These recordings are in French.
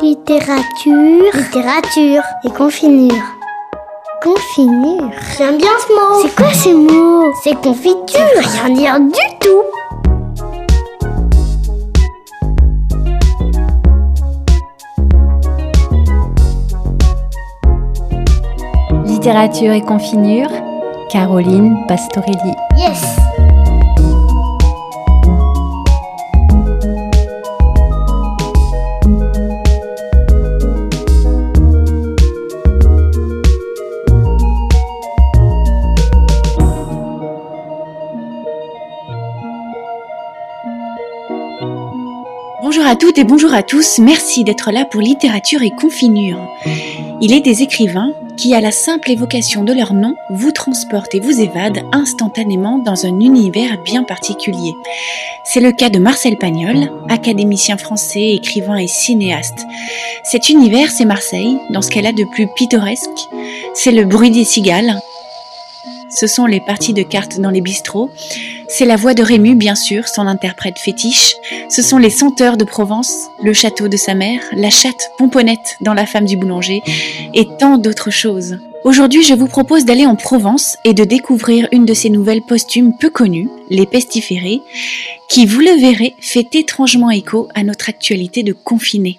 Littérature. Littérature. Et confinure. Confinure. J'aime bien ce mot. C'est quoi ce mot? C'est confiture. Rien dire du tout. Littérature et confinure, Caroline Pastorelli. Yes. À toutes et bonjour à tous, merci d'être là pour Littérature et Confinure. Il est des écrivains qui, à la simple évocation de leur nom, vous transportent et vous évadent instantanément dans un univers bien particulier. C'est le cas de Marcel Pagnol, académicien français, écrivain et cinéaste. Cet univers, c'est Marseille, dans ce qu'elle a de plus pittoresque. C'est le bruit des cigales. Ce sont les parties de cartes dans les bistrots. C'est la voix de Rému, bien sûr, son interprète fétiche. Ce sont les senteurs de Provence, le château de sa mère, la chatte pomponnette dans La femme du boulanger, et tant d'autres choses. Aujourd'hui, je vous propose d'aller en Provence et de découvrir une de ces nouvelles posthumes peu connues, Les Pestiférés, qui, vous le verrez, fait étrangement écho à notre actualité de confiné.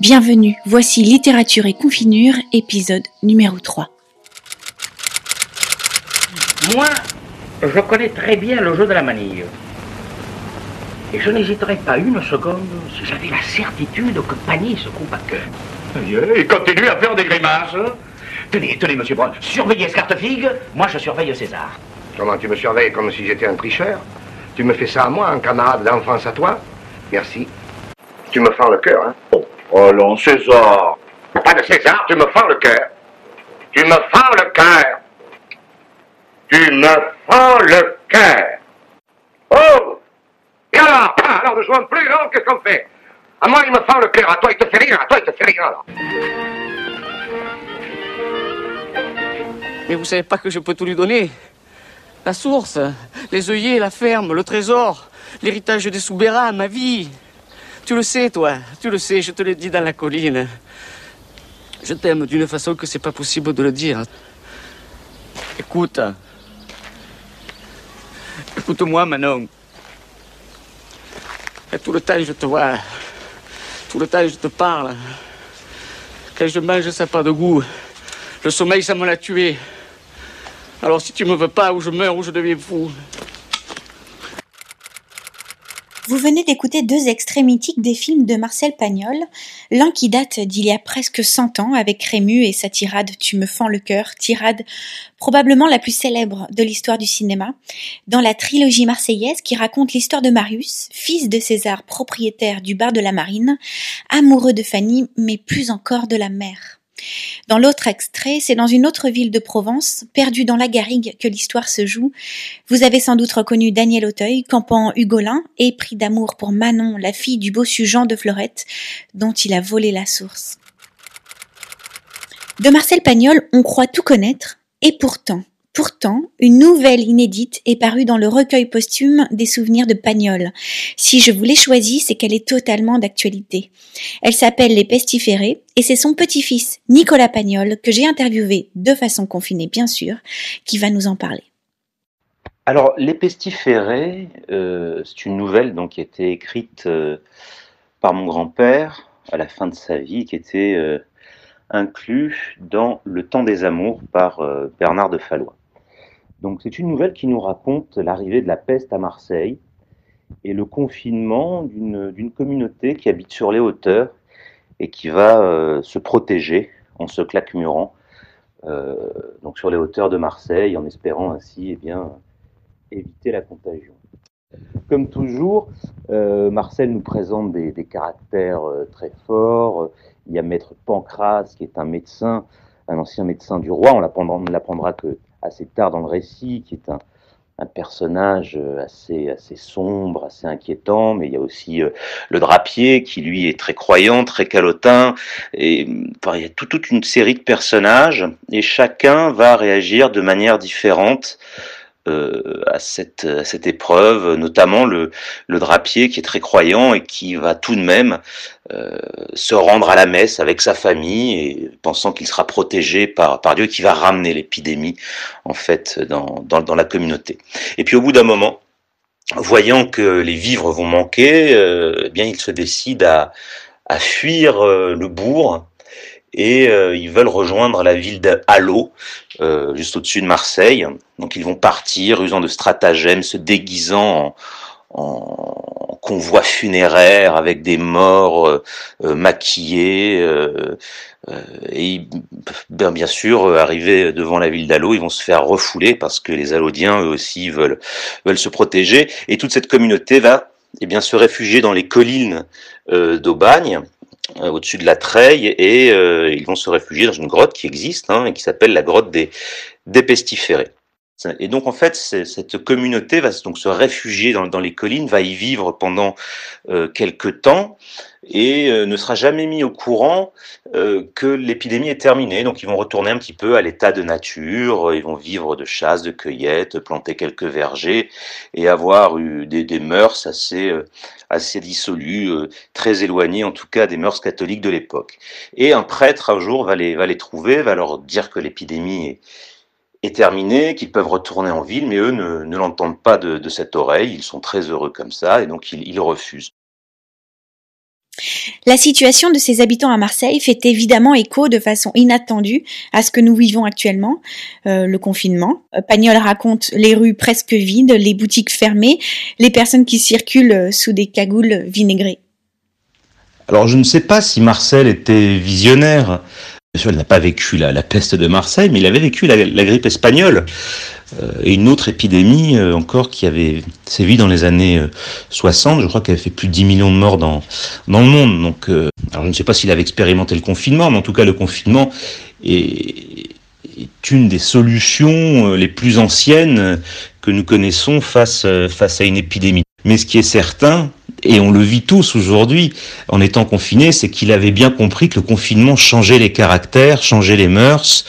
Bienvenue, voici Littérature et Confinure, épisode numéro 3. Moi, je connais très bien le jeu de la manille. Et je n'hésiterais pas une seconde si j'avais la certitude que Panier se coupe à cœur. Il continue à faire des grimaces. Tenez, tenez, monsieur Brown, surveillez Scartefigue, moi je surveille César. Comment tu me surveilles comme si j'étais un tricheur? Tu me fais ça à moi, un camarade d'enfance à toi? Merci. Tu me fends le cœur, hein? Oh, allons, César. Pas de César, tu me fends le cœur. Tu me fends le cœur. Tu me fends le cœur. Oh Et alors Alors, ne jouons plus, non Qu'est-ce qu'on fait À moi, il me fend le cœur. À toi, il te fait rien. À toi, il te fait rien, alors. Mais vous savez pas que je peux tout lui donner? La source, les œillets, la ferme, le trésor, l'héritage des Soubera, ma vie. Tu le sais, toi, tu le sais, je te l'ai dit dans la colline. Je t'aime d'une façon que c'est pas possible de le dire. Écoute. Écoute-moi, Manon. Et tout le temps, je te vois. Tout le temps, je te parle. Quand je mange, ça n'a pas de goût. Le sommeil, ça me l'a tué. Alors si tu me veux pas, ou je meurs, ou je deviens fou. Vous venez d'écouter deux extraits mythiques des films de Marcel Pagnol, l'un qui date d'il y a presque 100 ans avec Rému et sa tirade Tu me fends le cœur, tirade probablement la plus célèbre de l'histoire du cinéma, dans la trilogie marseillaise qui raconte l'histoire de Marius, fils de César, propriétaire du bar de la Marine, amoureux de Fanny, mais plus encore de la mère. Dans l'autre extrait, c'est dans une autre ville de Provence, perdue dans la garrigue, que l'histoire se joue. Vous avez sans doute reconnu Daniel Auteuil, campant Hugolin, et pris d'amour pour Manon, la fille du bossu Jean de Fleurette, dont il a volé la source. De Marcel Pagnol, on croit tout connaître, et pourtant, Pourtant, une nouvelle inédite est parue dans le recueil posthume des souvenirs de Pagnol. Si je vous l'ai choisie, c'est qu'elle est totalement d'actualité. Elle s'appelle Les Pestiférés et c'est son petit-fils, Nicolas Pagnol, que j'ai interviewé de façon confinée bien sûr, qui va nous en parler. Alors, Les Pestiférés, euh, c'est une nouvelle donc, qui a été écrite euh, par mon grand-père à la fin de sa vie, qui était euh, inclus dans Le Temps des Amours par Bernard de Fallois. C'est une nouvelle qui nous raconte l'arrivée de la peste à Marseille et le confinement d'une communauté qui habite sur les hauteurs et qui va euh, se protéger en se claquemurant euh, donc sur les hauteurs de Marseille en espérant ainsi eh éviter la contagion. Comme toujours, euh, Marcel nous présente des, caractères euh, très forts. Il y a Maître Pancras, qui est un médecin, un ancien médecin du roi. On l'apprendra que assez tard dans le récit, qui est un, personnage euh, assez, assez sombre, assez inquiétant. Mais il y a aussi euh, le drapier, qui lui est très croyant, très calotin. Et enfin, il y a tout- toute une série de personnages, et chacun va réagir de manière différente euh, à, cette, à cette épreuve, notamment le, le drapier qui est très croyant et qui va tout de même euh, se rendre à la messe avec sa famille et pensant qu'il sera protégé par, par Dieu qui va ramener l'épidémie en fait dans, dans, dans la communauté. Et puis au bout d'un moment, voyant que les vivres vont manquer, euh, eh bien il se décide à, à fuir euh, le bourg et euh, ils veulent rejoindre la ville de Halo, euh, juste au-dessus de Marseille. Donc ils vont partir, usant de stratagèmes, se déguisant en, en convoi funéraire avec des morts euh, euh maquillés. Et bien, bien sûr, arrivés devant la ville d'Alo, ils vont se faire refouler parce que les Alodiens, eux aussi, veulent, se protéger. Et toute cette communauté va eh bien, se réfugier dans les collines d'Aubagne, au-dessus de la treille et euh, ils vont se réfugier dans une grotte qui existe hein, et qui s'appelle la grotte des, des pestiférés. Et donc en fait, cette communauté va donc se réfugier dans, les collines, va y vivre pendant euh, quelques temps et euh, ne sera jamais mis au courant euh, que l'épidémie est terminée. Donc ils vont retourner un petit peu à l'état de nature, ils vont vivre de chasse, de cueillette, planter quelques vergers et avoir eu des, des mœurs assez, assez dissolues, très éloignées en tout cas des mœurs catholiques de l'époque. Et un prêtre un jour va les, va les trouver, va leur dire que l'épidémie est est terminé, qu'ils peuvent retourner en ville, mais eux ne, ne l'entendent pas de, de, cette oreille, ils sont très heureux comme ça, et donc ils, ils refusent. La situation de ces habitants à Marseille fait évidemment écho de façon inattendue à ce que nous vivons actuellement, euh, le confinement. Pagnol raconte les rues presque vides, les boutiques fermées, les personnes qui circulent sous des cagoules vinaigrées. Alors je ne sais pas si Marcel était visionnaire. Bien sûr, il n'a pas vécu la, la, peste de Marseille, mais il avait vécu la, grippe espagnole euh, et une autre épidémie euh, encore qui avait sévi dans les années 60, euh, je crois qu'elle avait fait plus de 10 millions de morts dans, dans le monde. Donc, alors je ne sais pas s'il avait expérimenté le confinement, mais en tout cas le confinement est, est une des solutions les plus anciennes que nous connaissons face, face à une épidémie. Mais ce qui est certain, et on le vit tous aujourd'hui en étant confinés, c'est qu'il avait bien compris que le confinement changeait les caractères, changeait les mœurs,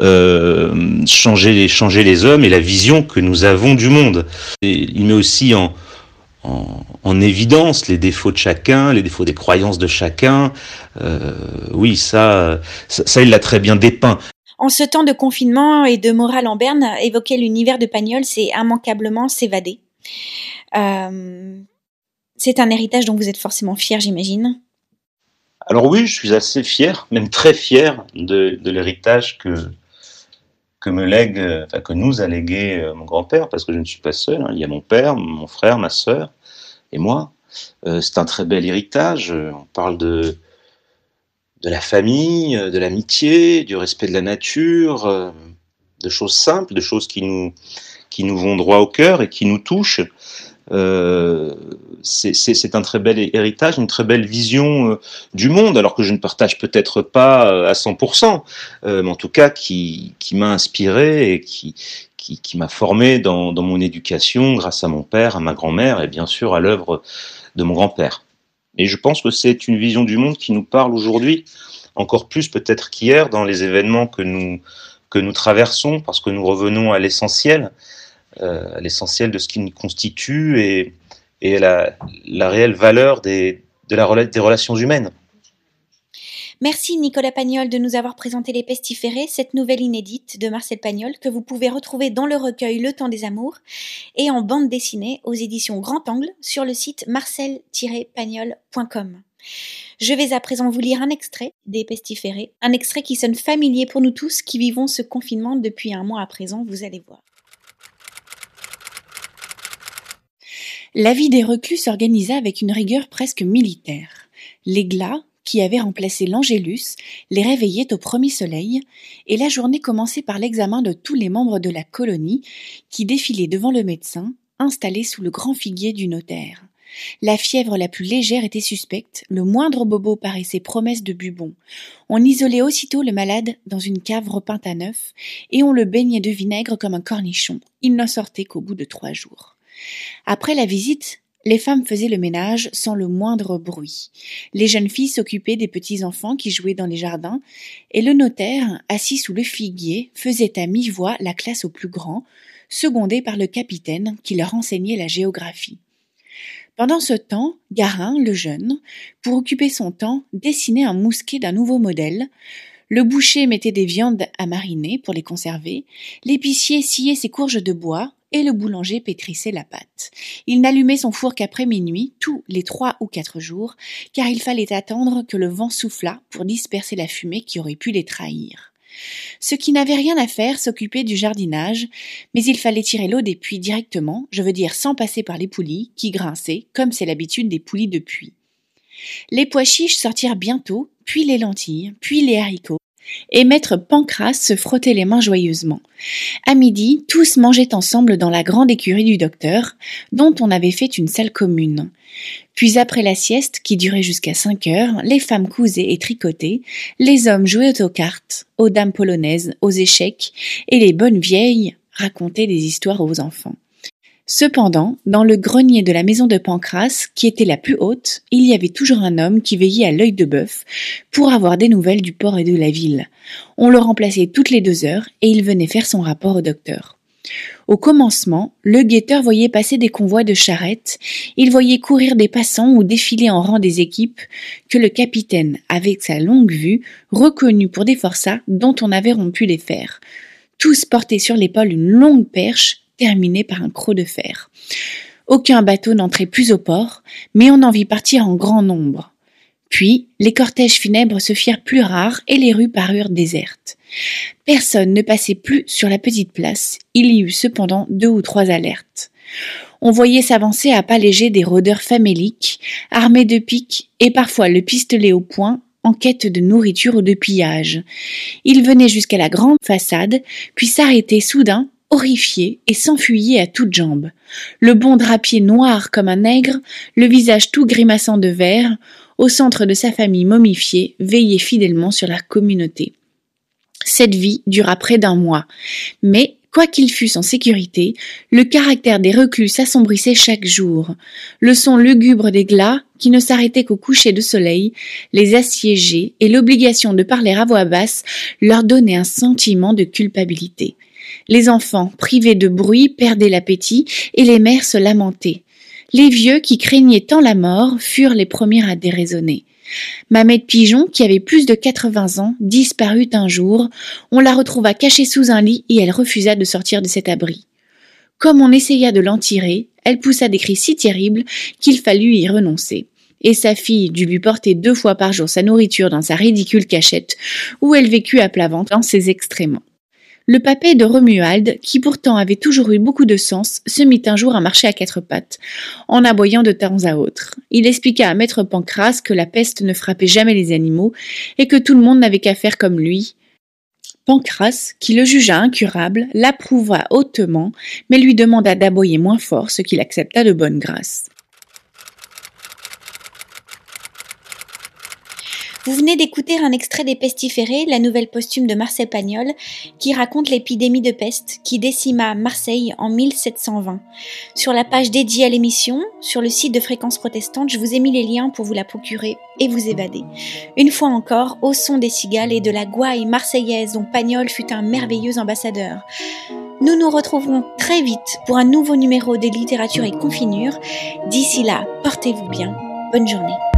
euh, changer, les, changer les hommes et la vision que nous avons du monde. Il met aussi en, en, en, évidence les défauts de chacun, les défauts des croyances de chacun. Euh, oui, ça, ça, ça il l'a très bien dépeint. En ce temps de confinement et de morale en berne, évoquer l'univers de Pagnol, c'est immanquablement s'évader. Euh, c'est un héritage dont vous êtes forcément fier, j'imagine. Alors oui, je suis assez fier, même très fier de, l'héritage que, que nous a légué euh, mon grand-père, parce que je ne suis pas seul. Hein. Il y a mon père, mon frère, ma sœur et moi. Euh, c'est un très bel héritage. On parle de, de la famille, de l'amitié, du respect de la nature, euh, de choses simples, de choses qui nous, qui nous vont droit au cœur et qui nous touchent. Euh, c'est un très bel héritage, une très belle vision euh, du monde, alors que je ne partage peut-être pas euh, à 100%, euh, mais en tout cas qui, m'a inspiré et qui, m'a formé dans, mon éducation grâce à mon père, à ma grand-mère et bien sûr à l'œuvre de mon grand-père. Et je pense que c'est une vision du monde qui nous parle aujourd'hui, encore plus peut-être qu'hier dans les événements que nous, traversons, parce que nous revenons à l'essentiel, l'essentiel de ce qui nous constitue et, la, réelle valeur des, des relations humaines. Merci Nicolas Pagnol de nous avoir présenté Les Pestiférés, cette nouvelle inédite de Marcel Pagnol que vous pouvez retrouver dans le recueil Le Temps des Amours et en bande dessinée aux éditions Grand Angle sur le site marcel-pagnol.com. Je vais à présent vous lire un extrait des Pestiférés, un extrait qui sonne familier pour nous tous qui vivons ce confinement depuis un mois à présent, vous allez voir. La vie des reclus s'organisa avec une rigueur presque militaire. Les glas, qui avaient remplacé l'Angélus, les réveillaient au premier soleil, et la journée commençait par l'examen de tous les membres de la colonie, qui défilaient devant le médecin, installé sous le grand figuier du notaire. La fièvre la plus légère était suspecte, le moindre bobo paraissait promesse de bubon. On isolait aussitôt le malade dans une cave repeinte à neuf, et on le baignait de vinaigre comme un cornichon. Il n'en sortait qu'au bout de trois jours. Après la visite, les femmes faisaient le ménage sans le moindre bruit. Les jeunes filles s'occupaient des petits enfants qui jouaient dans les jardins, et le notaire, assis sous le figuier, faisait à mi-voix la classe aux plus grands, secondés par le capitaine qui leur enseignait la géographie. Pendant ce temps, Garin, le jeune, pour occuper son temps, dessinait un mousquet d'un nouveau modèle. Le boucher mettait des viandes à mariner pour les conserver. L'épicier sciait ses courges de bois et le boulanger pétrissait la pâte. Il n'allumait son four qu'après minuit, tous les trois ou quatre jours, car il fallait attendre que le vent soufflât pour disperser la fumée qui aurait pu les trahir. Ceux qui n'avaient rien à faire s'occupaient du jardinage, mais il fallait tirer l'eau des puits directement, je veux dire sans passer par les poulies, qui grinçaient, comme c'est l'habitude des poulies de puits. Les pois chiches sortirent bientôt, puis les lentilles, puis les haricots, et maître Pancras se frottait les mains joyeusement. À midi, tous mangeaient ensemble dans la grande écurie du docteur, dont on avait fait une salle commune. Puis après la sieste, qui durait jusqu'à cinq heures, les femmes cousaient et tricotaient, les hommes jouaient aux cartes, aux dames polonaises, aux échecs, et les bonnes vieilles racontaient des histoires aux enfants. Cependant, dans le grenier de la maison de Pancras, qui était la plus haute, il y avait toujours un homme qui veillait à l'œil de bœuf pour avoir des nouvelles du port et de la ville. On le remplaçait toutes les deux heures et il venait faire son rapport au docteur. Au commencement, le guetteur voyait passer des convois de charrettes, il voyait courir des passants ou défiler en rang des équipes que le capitaine, avec sa longue vue, reconnut pour des forçats dont on avait rompu les fers. Tous portaient sur l'épaule une longue perche terminé par un croc de fer. Aucun bateau n'entrait plus au port, mais on en vit partir en grand nombre. Puis, les cortèges funèbres se firent plus rares et les rues parurent désertes. Personne ne passait plus sur la petite place. Il y eut cependant deux ou trois alertes. On voyait s'avancer à pas légers des rôdeurs faméliques, armés de piques et parfois le pistolet au poing, en quête de nourriture ou de pillage. Ils venaient jusqu'à la grande façade, puis s'arrêtaient soudain horrifié, et s'enfuyait à toutes jambes. Le bon drapier noir comme un nègre, le visage tout grimaçant de verre, au centre de sa famille momifiée, veillait fidèlement sur la communauté. Cette vie dura près d'un mois, mais Quoiqu'ils fussent en sécurité, le caractère des reclus s'assombrissait chaque jour. Le son lugubre des glas, qui ne s'arrêtait qu'au coucher de soleil, les assiégeait et l'obligation de parler à voix basse leur donnait un sentiment de culpabilité. Les enfants, privés de bruit, perdaient l'appétit, et les mères se lamentaient. Les vieux, qui craignaient tant la mort, furent les premiers à déraisonner. Mamette Pigeon, qui avait plus de quatre-vingts ans, disparut un jour. On la retrouva cachée sous un lit et elle refusa de sortir de cet abri. Comme on essaya de l'en tirer, elle poussa des cris si terribles qu'il fallut y renoncer. Et sa fille dut lui porter deux fois par jour sa nourriture dans sa ridicule cachette, où elle vécut à plat ventre dans ses extréments. Le papet de Romuald, qui pourtant avait toujours eu beaucoup de sens, se mit un jour à marcher à quatre pattes, en aboyant de temps à autre. Il expliqua à maître Pancras que la peste ne frappait jamais les animaux, et que tout le monde n'avait qu'à faire comme lui. Pancras, qui le jugea incurable, l'approuva hautement, mais lui demanda d'aboyer moins fort, ce qu'il accepta de bonne grâce. Vous venez d'écouter un extrait des Pestiférés, la nouvelle posthume de Marcel Pagnol, qui raconte l'épidémie de peste qui décima Marseille en 1720. Sur la page dédiée à l'émission, sur le site de Fréquence Protestante, je vous ai mis les liens pour vous la procurer et vous évader. Une fois encore, au son des cigales et de la gouaille marseillaise dont Pagnol fut un merveilleux ambassadeur. Nous nous retrouverons très vite pour un nouveau numéro des littératures et confinures. D'ici là, portez-vous bien. Bonne journée.